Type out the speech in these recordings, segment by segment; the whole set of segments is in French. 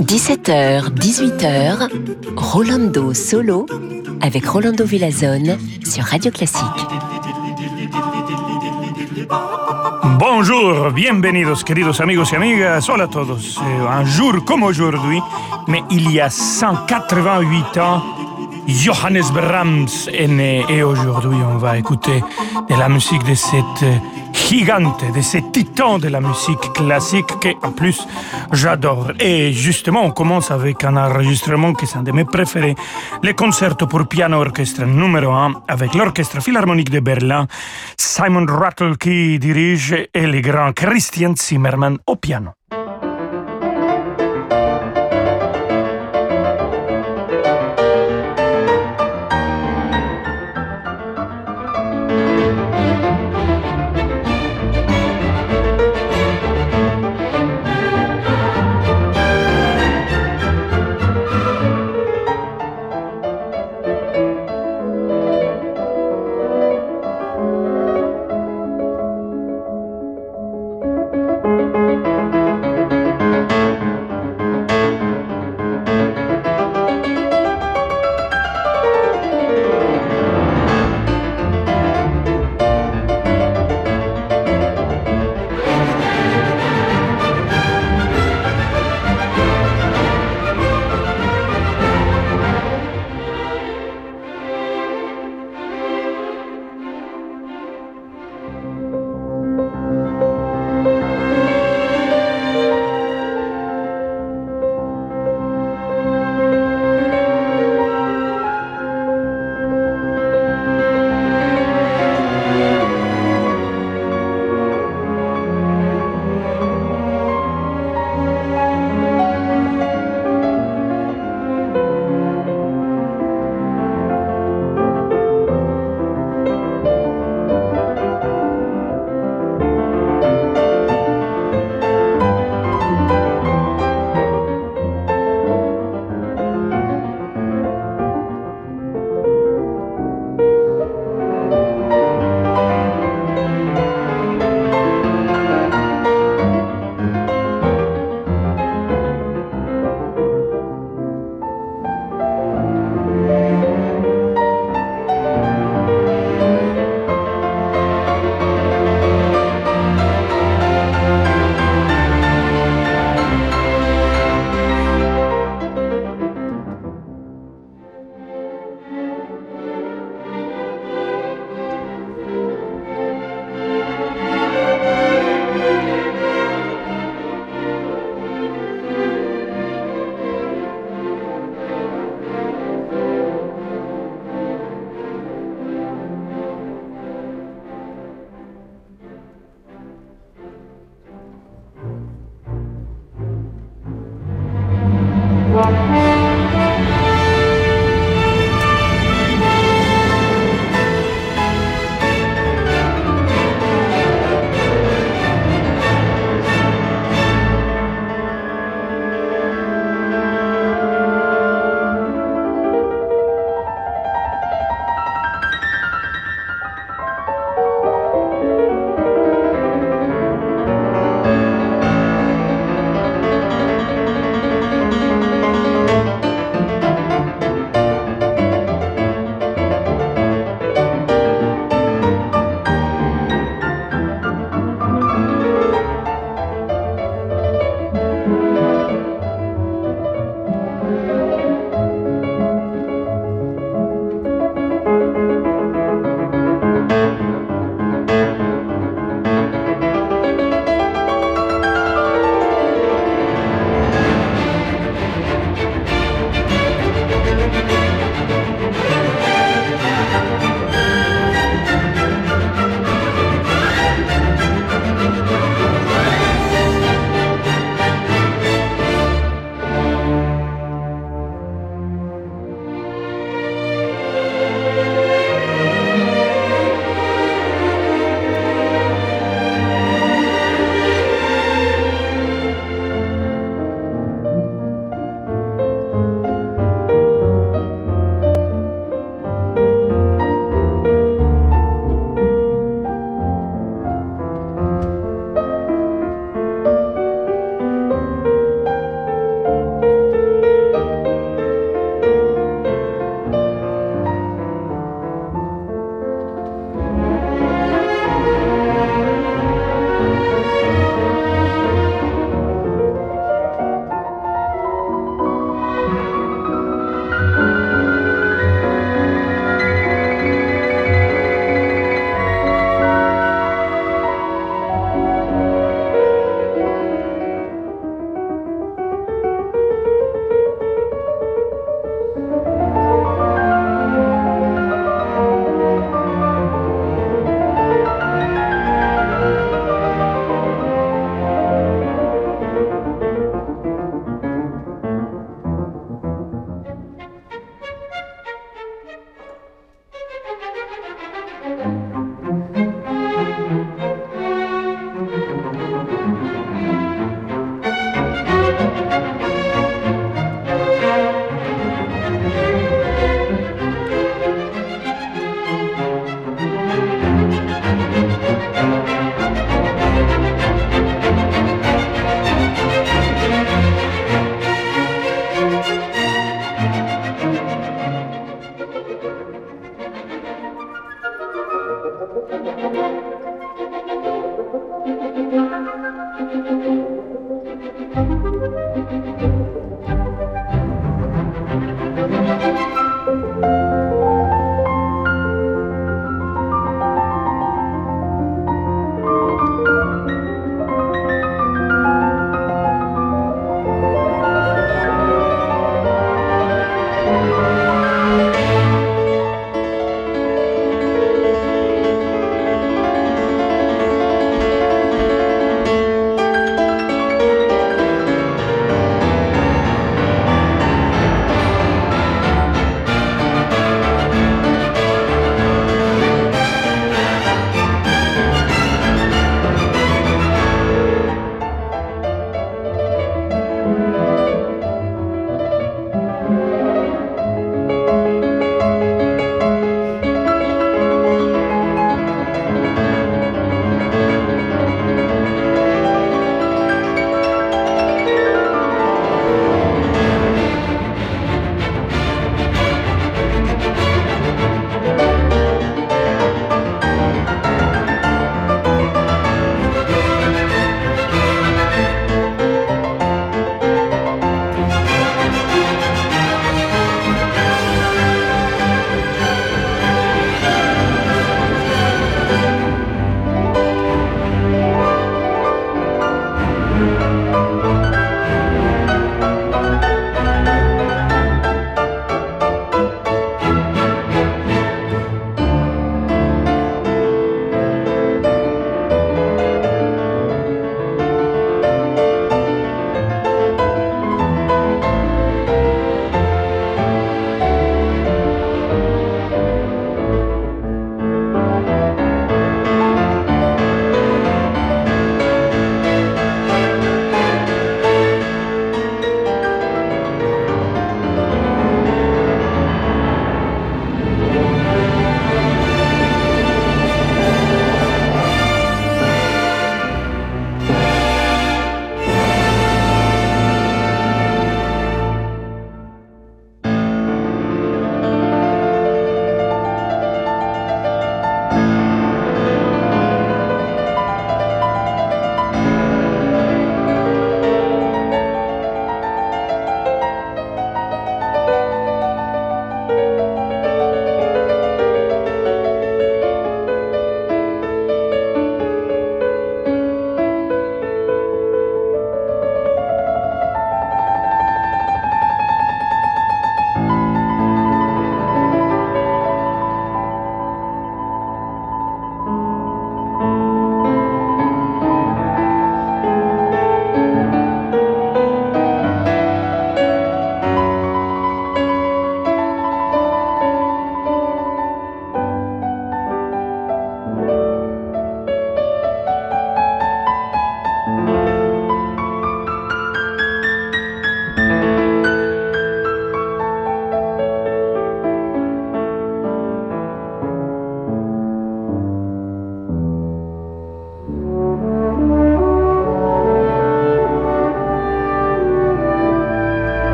17h, 18h, Rolando Solo avec Rolando Villazone sur Radio Classique. Bonjour, bienvenidos queridos amigos y amigas, hola a todos. Un jour comme aujourd'hui, mais il y a 188 ans, Johannes Brahms est né et aujourd'hui on va écouter de la musique de cette gigante, de ces titans de la musique classique que en plus j'adore. Et justement on commence avec un enregistrement qui est un de mes préférés, le concerto pour piano orchestre numéro 1 avec l'orchestre philharmonique de Berlin, Simon Rattle qui dirige et le grand Christian Zimmermann au piano.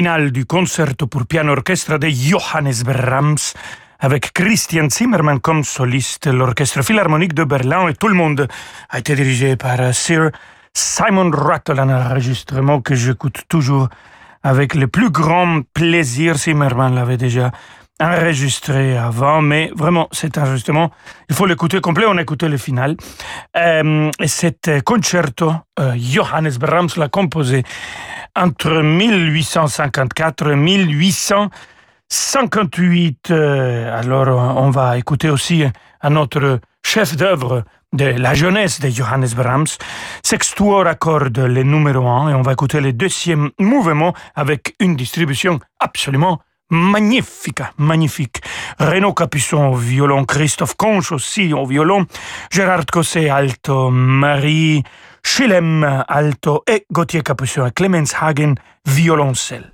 Le final du concerto pour piano orchestre de Johannes Brahms avec Christian Zimmermann comme soliste, l'orchestre philharmonique de Berlin et tout le monde a été dirigé par Sir Simon Rattle, un enregistrement que j'écoute toujours avec le plus grand plaisir. Zimmermann l'avait déjà enregistré avant, mais vraiment, cet enregistrement, il faut l'écouter complet, on a écouté le final. Euh, et cet concerto, euh, Johannes Brahms l'a composé entre 1854 et 1858. Euh, alors, on va écouter aussi un autre chef d'œuvre de la jeunesse de Johannes Brahms. Sextuor accorde le numéro 1 et on va écouter le deuxième mouvement avec une distribution absolument magnifique, magnifique. Renaud Capuçon au violon, Christophe Conche aussi au violon, Gérard Cosset alto, Marie Schillem alto et Gauthier Capuçon et Clemens Hagen violoncelle.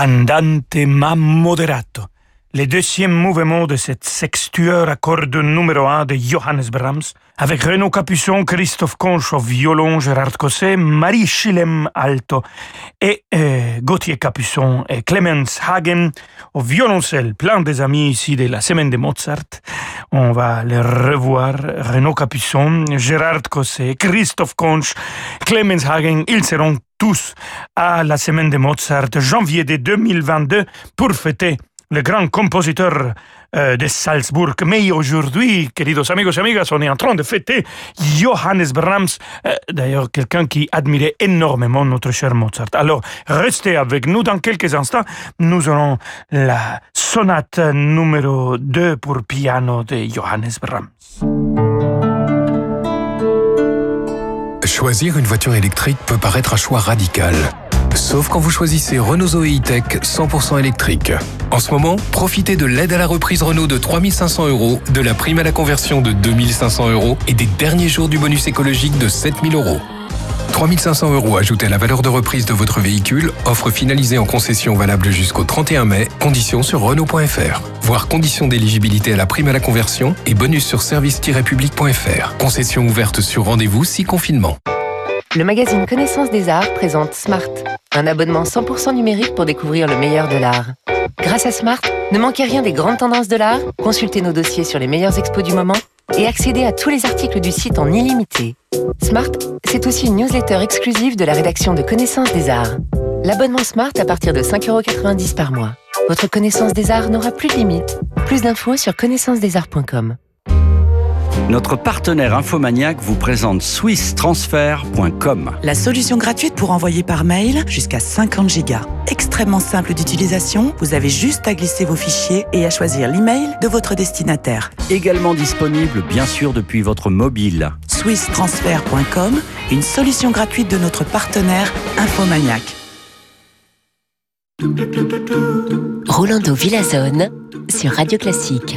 Andante ma moderato, le deuxième mouvement de cette sextueur à cordes numéro 1 de Johannes Brahms, avec Renaud Capuçon, Christophe Conche au violon, Gérard Cosset, Marie Schillem alto et euh, Gauthier Capuçon et Clemens Hagen au violoncelle. Plein des amis ici de la semaine de Mozart. On va les revoir. Renaud Capuçon, Gérard Cosset, Christophe Conche, Clemens Hagen, ils seront tous à la semaine de Mozart, janvier de 2022, pour fêter le grand compositeur euh, de Salzbourg. Mais aujourd'hui, queridos amigos y amigas, on est en train de fêter Johannes Brahms, euh, d'ailleurs quelqu'un qui admirait énormément notre cher Mozart. Alors, restez avec nous dans quelques instants. Nous aurons la sonate numéro 2 pour piano de Johannes Brahms. Choisir une voiture électrique peut paraître un choix radical. Sauf quand vous choisissez Renault Zoé E-Tech 100% électrique. En ce moment, profitez de l'aide à la reprise Renault de 3500 euros, de la prime à la conversion de 2500 euros et des derniers jours du bonus écologique de 7000 euros. 3500 euros ajoutés à la valeur de reprise de votre véhicule, offre finalisée en concession valable jusqu'au 31 mai, conditions sur Renault.fr. Voir conditions d'éligibilité à la prime à la conversion et bonus sur service-public.fr. Concession ouverte sur rendez-vous si confinement. Le magazine Connaissance des Arts présente Smart, un abonnement 100% numérique pour découvrir le meilleur de l'art. Grâce à Smart, ne manquez rien des grandes tendances de l'art, consultez nos dossiers sur les meilleures expos du moment et accédez à tous les articles du site en illimité. Smart, c'est aussi une newsletter exclusive de la rédaction de Connaissance des Arts. L'abonnement Smart à partir de 5,90€ par mois. Votre connaissance des arts n'aura plus de limite. Plus d'infos sur connaissancesarts.com. Notre partenaire Infomaniac vous présente swisstransfer.com. La solution gratuite pour envoyer par mail jusqu'à 50 gigas. Extrêmement simple d'utilisation, vous avez juste à glisser vos fichiers et à choisir l'email de votre destinataire. Également disponible bien sûr depuis votre mobile. swisstransfer.com, une solution gratuite de notre partenaire Infomaniac. Rolando Villazone sur Radio Classique.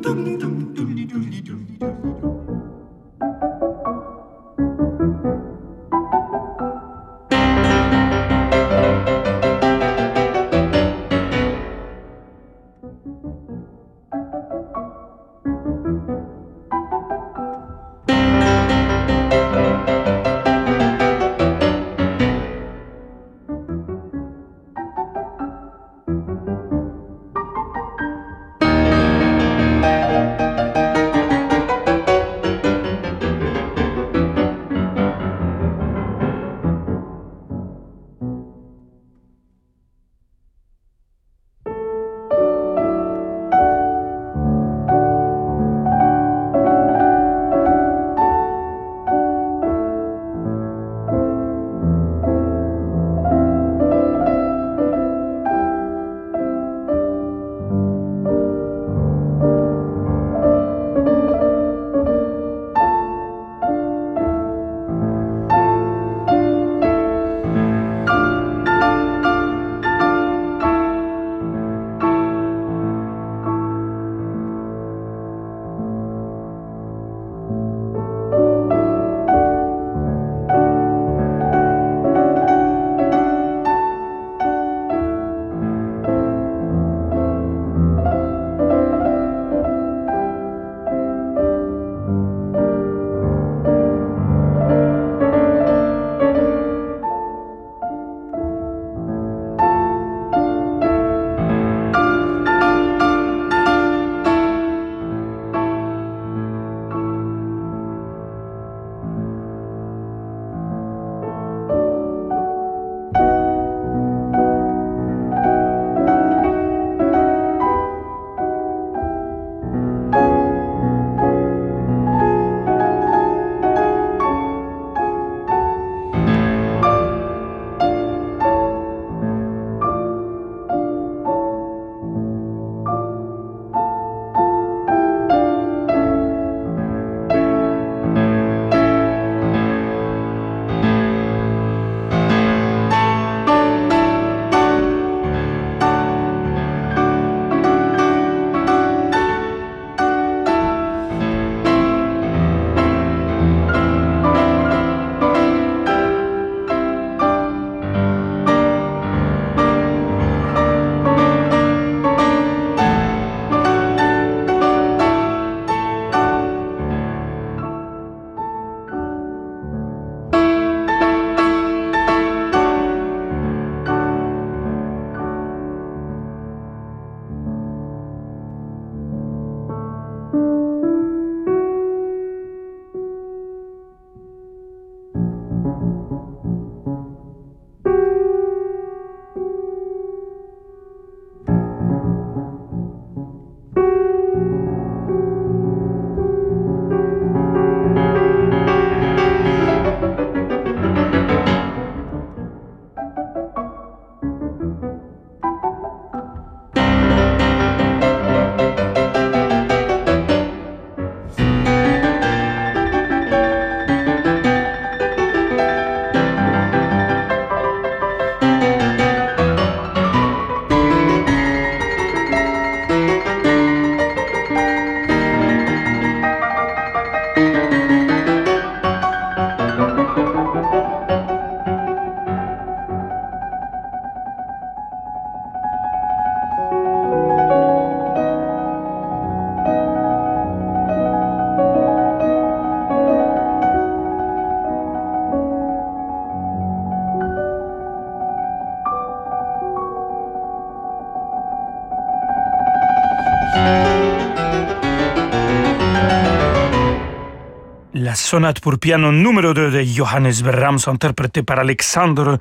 Sonate pour piano numéro 2 de Johannes Brahms, interprétée par Alexandre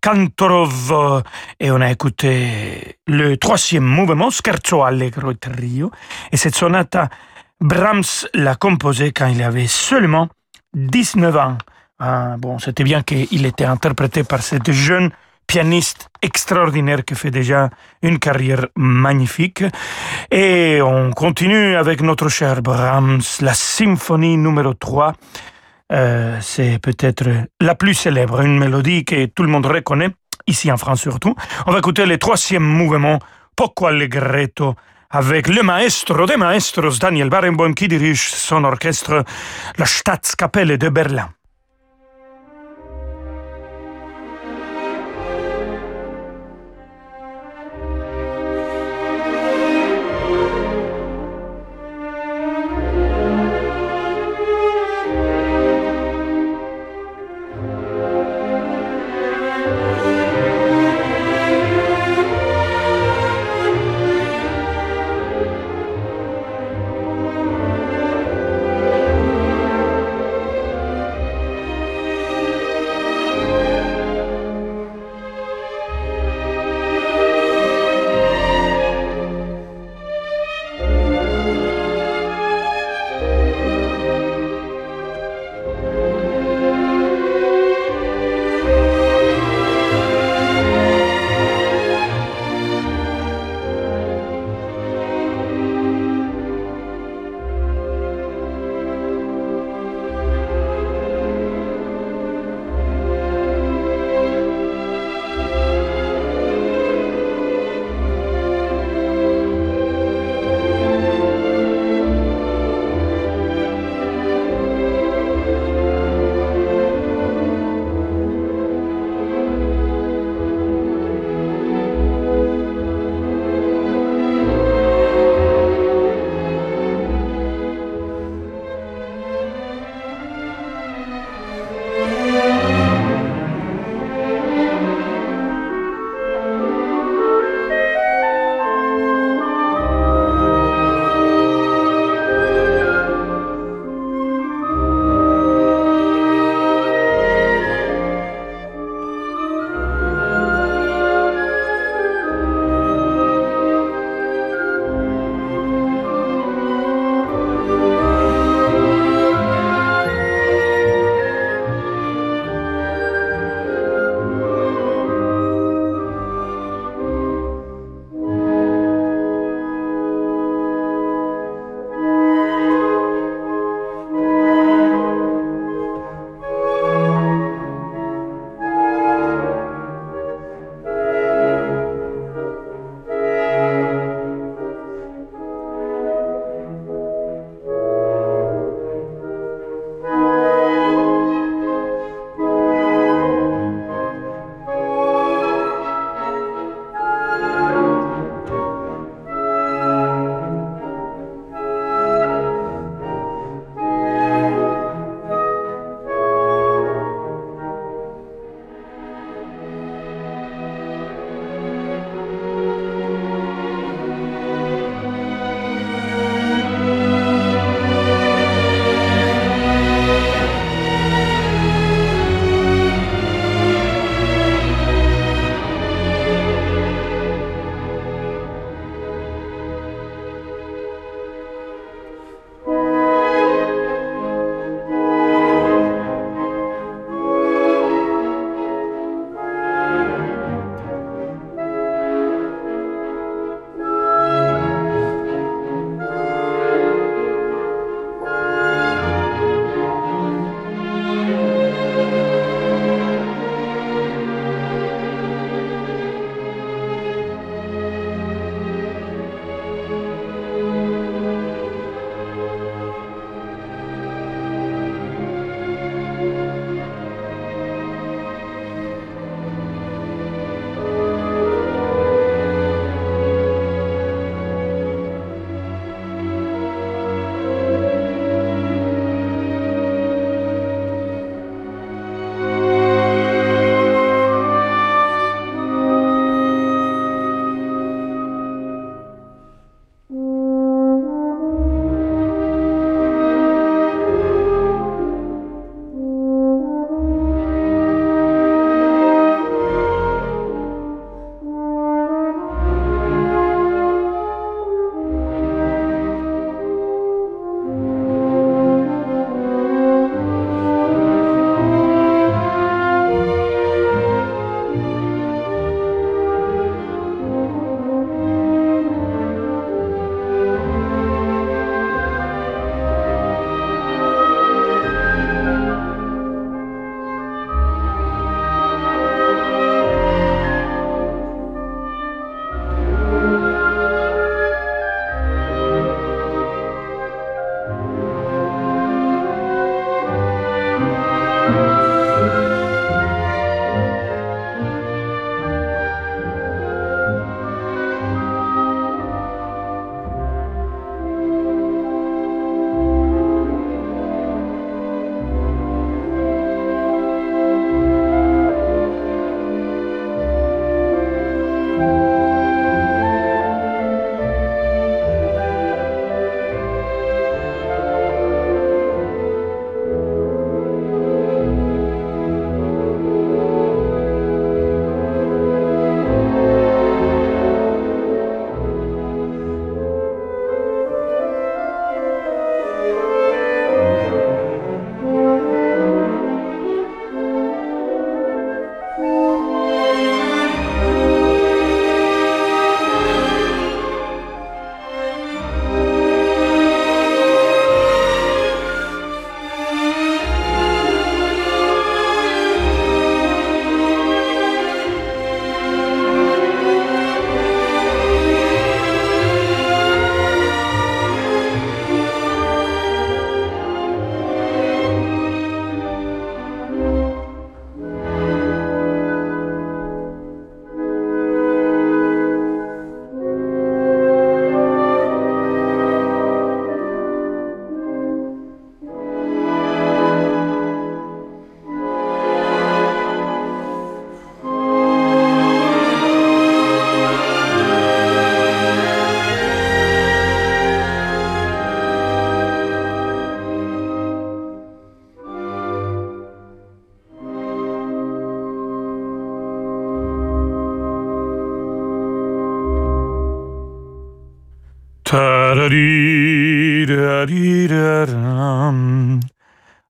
Kantorov. Et on a écouté le troisième mouvement, Scherzo Allegro Trio. Et cette sonate, Brahms l'a composée quand il avait seulement 19 ans. Ah, bon, c'était bien qu'il était interprété par cette jeune pianiste extraordinaire qui fait déjà une carrière magnifique. Et on continue avec notre cher Brahms, la symphonie numéro 3. Euh, c'est peut-être la plus célèbre, une mélodie que tout le monde reconnaît, ici en France surtout. On va écouter le troisième mouvement, Poco Allegretto, avec le maestro des maestros, Daniel Barenboim, qui dirige son orchestre, la Staatskapelle de Berlin.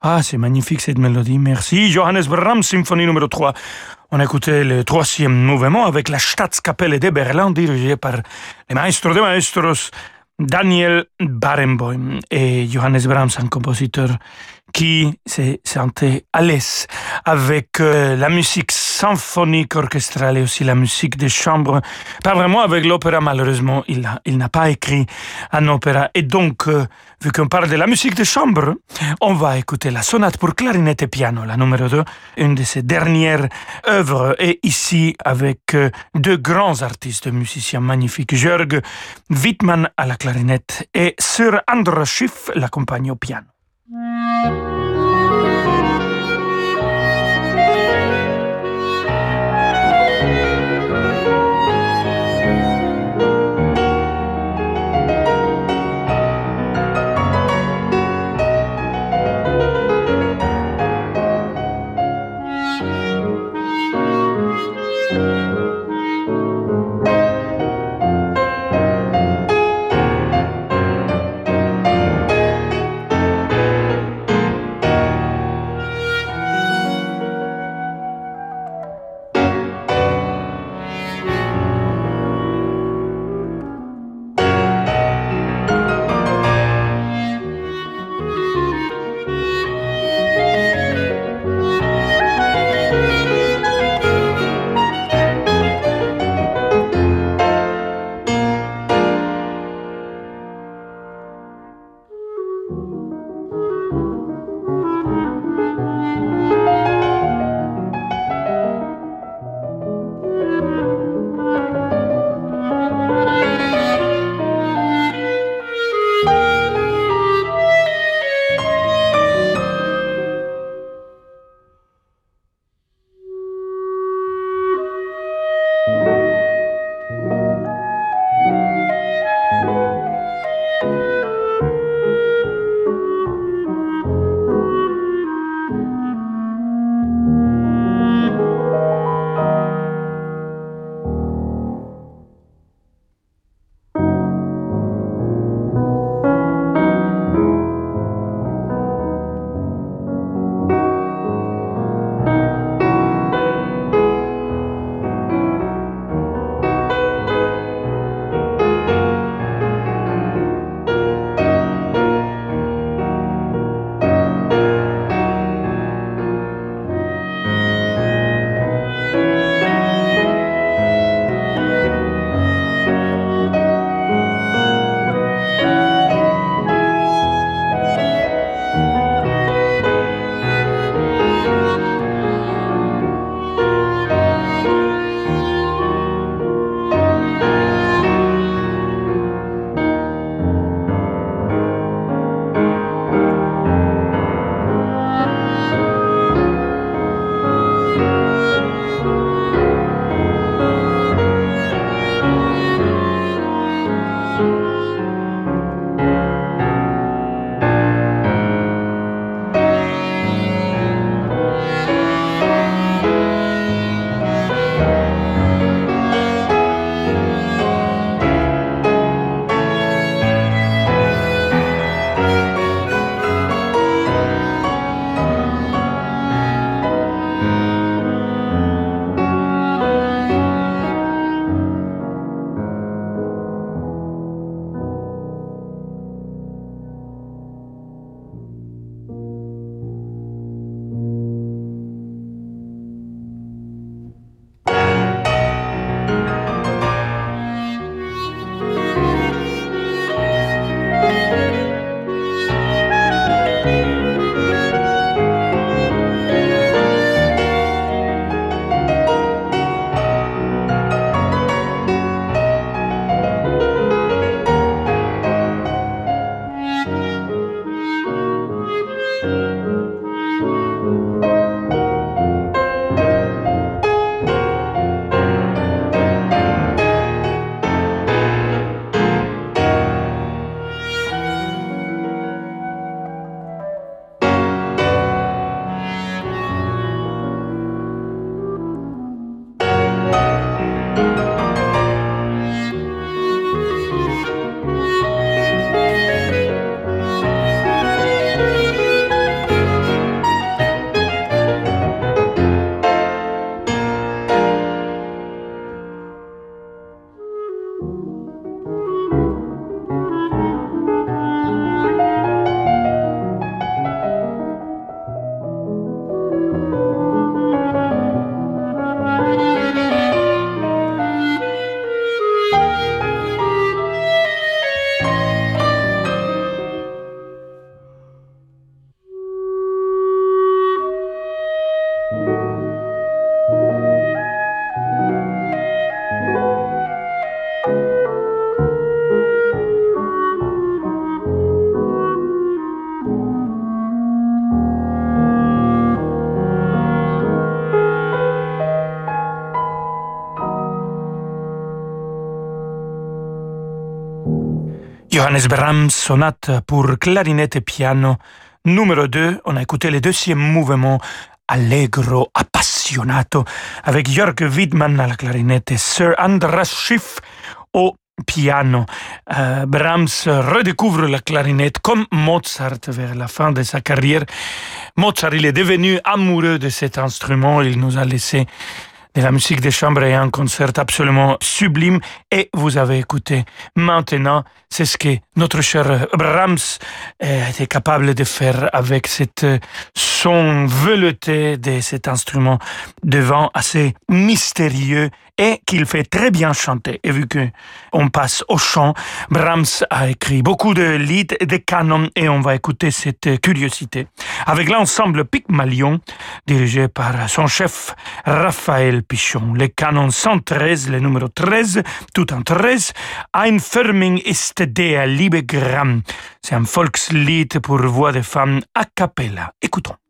Ah, c'est magnifique cette mélodie. Merci. Johannes Brahms, symphonie numéro 3. On a écouté le troisième mouvement avec la Staatskapelle de Berlin dirigée par le maestro de maestros Daniel Barenboim et Johannes Brahms, un compositeur qui s'est senti à l'aise avec euh, la musique symphonique orchestrale et aussi la musique de chambre. Pas vraiment avec l'opéra, malheureusement, il, a, il n'a pas écrit un opéra. Et donc, euh, vu qu'on parle de la musique de chambre, on va écouter la sonate pour clarinette et piano, la numéro 2, une de ses dernières œuvres. Et ici, avec euh, deux grands artistes musiciens magnifiques, Jörg Wittmann à la clarinette et Sir Andras Schiff l'accompagne au piano. Johannes Brahms, sonate pour clarinette et piano. Numéro 2, on a écouté le deuxième mouvement Allegro Appassionato avec Jörg Widmann à la clarinette et Sir Andras Schiff au piano. Euh, Brahms redécouvre la clarinette comme Mozart vers la fin de sa carrière. Mozart, il est devenu amoureux de cet instrument. Il nous a laissé de la musique de chambre et un concert absolument sublime. Et vous avez écouté maintenant, c'est ce que notre cher Brahms était capable de faire avec cette son velouté de cet instrument devant assez mystérieux et qu'il fait très bien chanter. Et vu que on passe au chant, Brahms a écrit beaucoup de lieds, de canons et on va écouter cette curiosité avec l'ensemble Pygmalion dirigé par son chef Raphaël Pichon. Le canon 113, le numéro 13, tout en 13, Einförming ist der Liebegram. C'est un Volkslied pour voix de femme a cappella. Écoutons.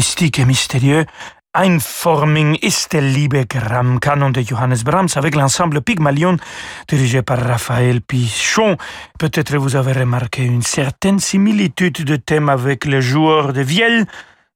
Mystique et mystérieux, Einforming ist der Liebegramm, canon de Johannes Brahms avec l'ensemble Pygmalion dirigé par Raphaël Pichon. Peut-être vous avez remarqué une certaine similitude de thème avec le joueur de vielle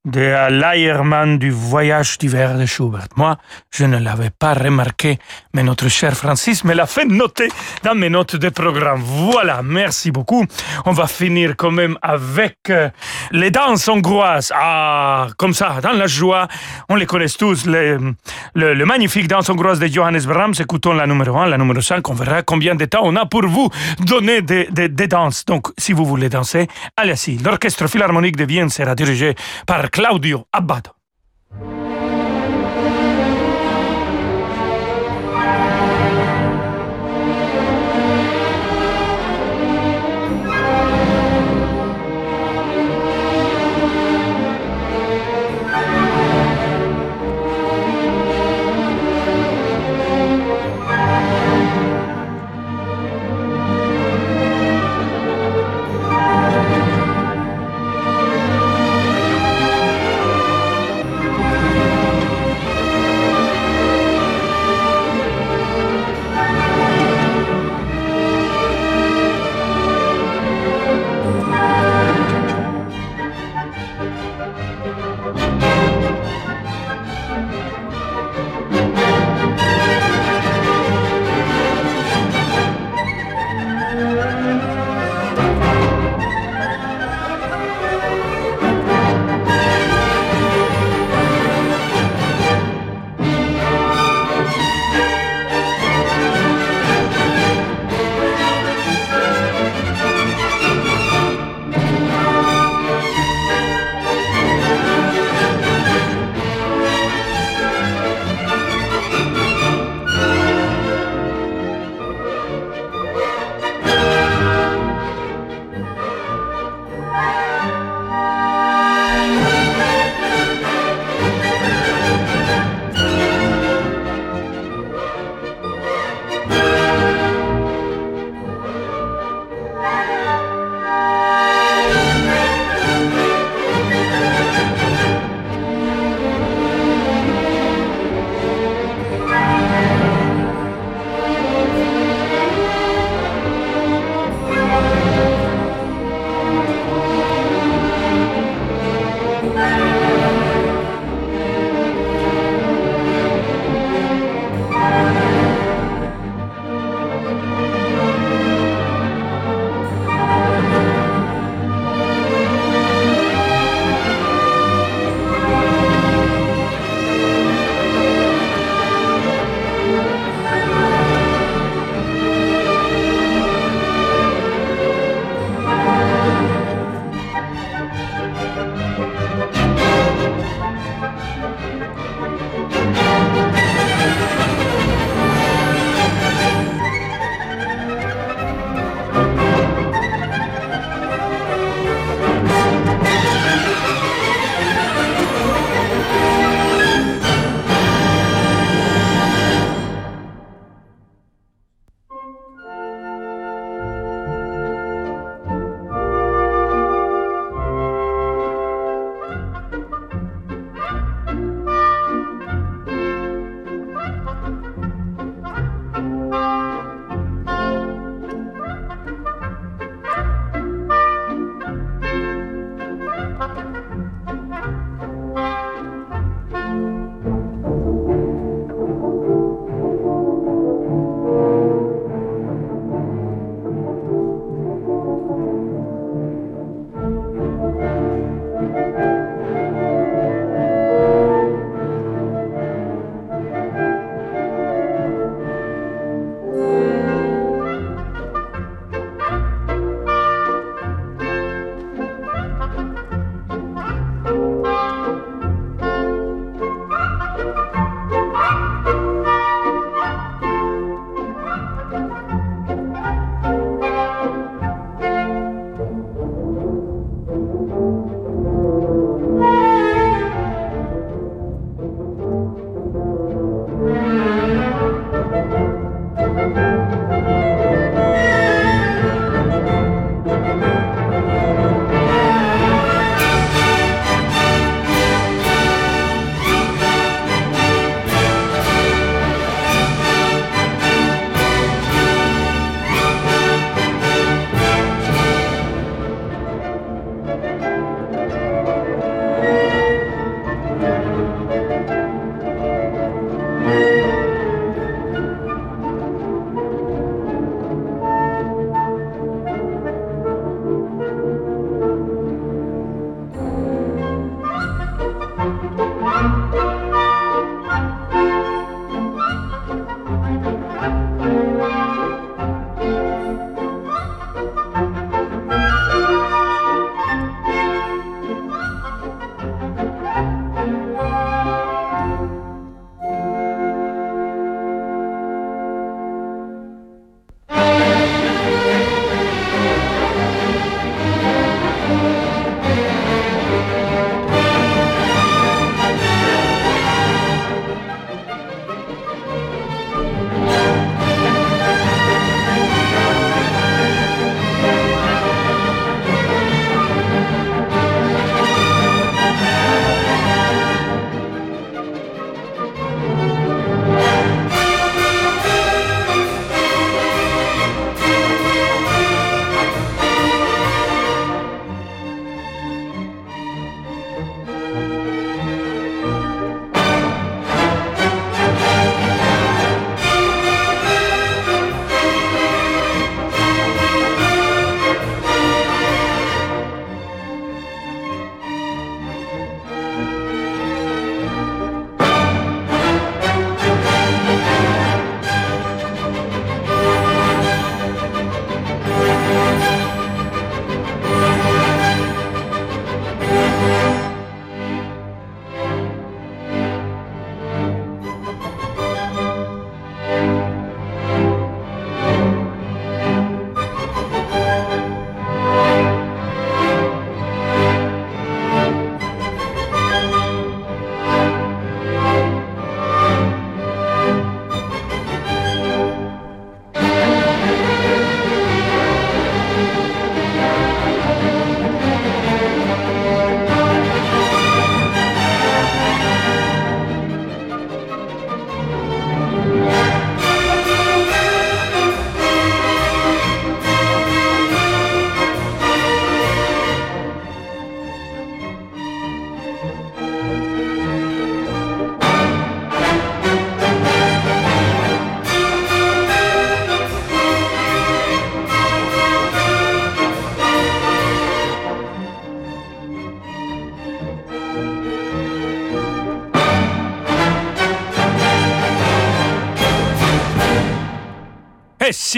de l'Aiermann du voyage d'hiver de Schubert. Moi, je ne l'avais pas remarqué, mais notre cher Francis me l'a fait noter dans mes notes de programme. Voilà, merci beaucoup. On va finir quand même avec euh, les danses hongroises. Ah, comme ça, dans la joie, on les connaît tous. Les, le, magnifique danse hongroise de Johannes Brahms. Écoutons la numéro 1, la numéro 5. On verra combien de temps on a pour vous donner des, des, des danses. Donc, si vous voulez danser, allez-y. L'orchestre philharmonique de Vienne sera dirigé par Claudio Abbado.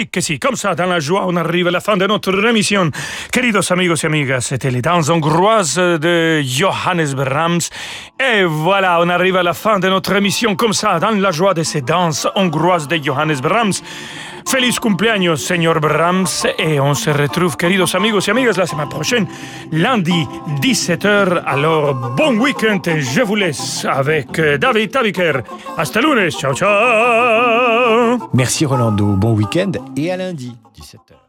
Que comme ça, dans la joie, on arrive à la fin de notre émission. Queridos amigos y amigas, c'était les danses hongroises de Johannes Brahms. Et voilà, on arrive à la fin de notre émission comme ça, dans la joie de ces danses hongroises de Johannes Brahms. Feliz cumpleaños, señor Brahms. Et on se retrouve, queridos amigos y amigas, la semaine prochaine, lundi, 17h. Alors, bon week-end et je vous laisse avec euh, David Tabiker. Hasta lunes. Ciao, ciao. Merci Rolando, bon week-end et à lundi, 17h.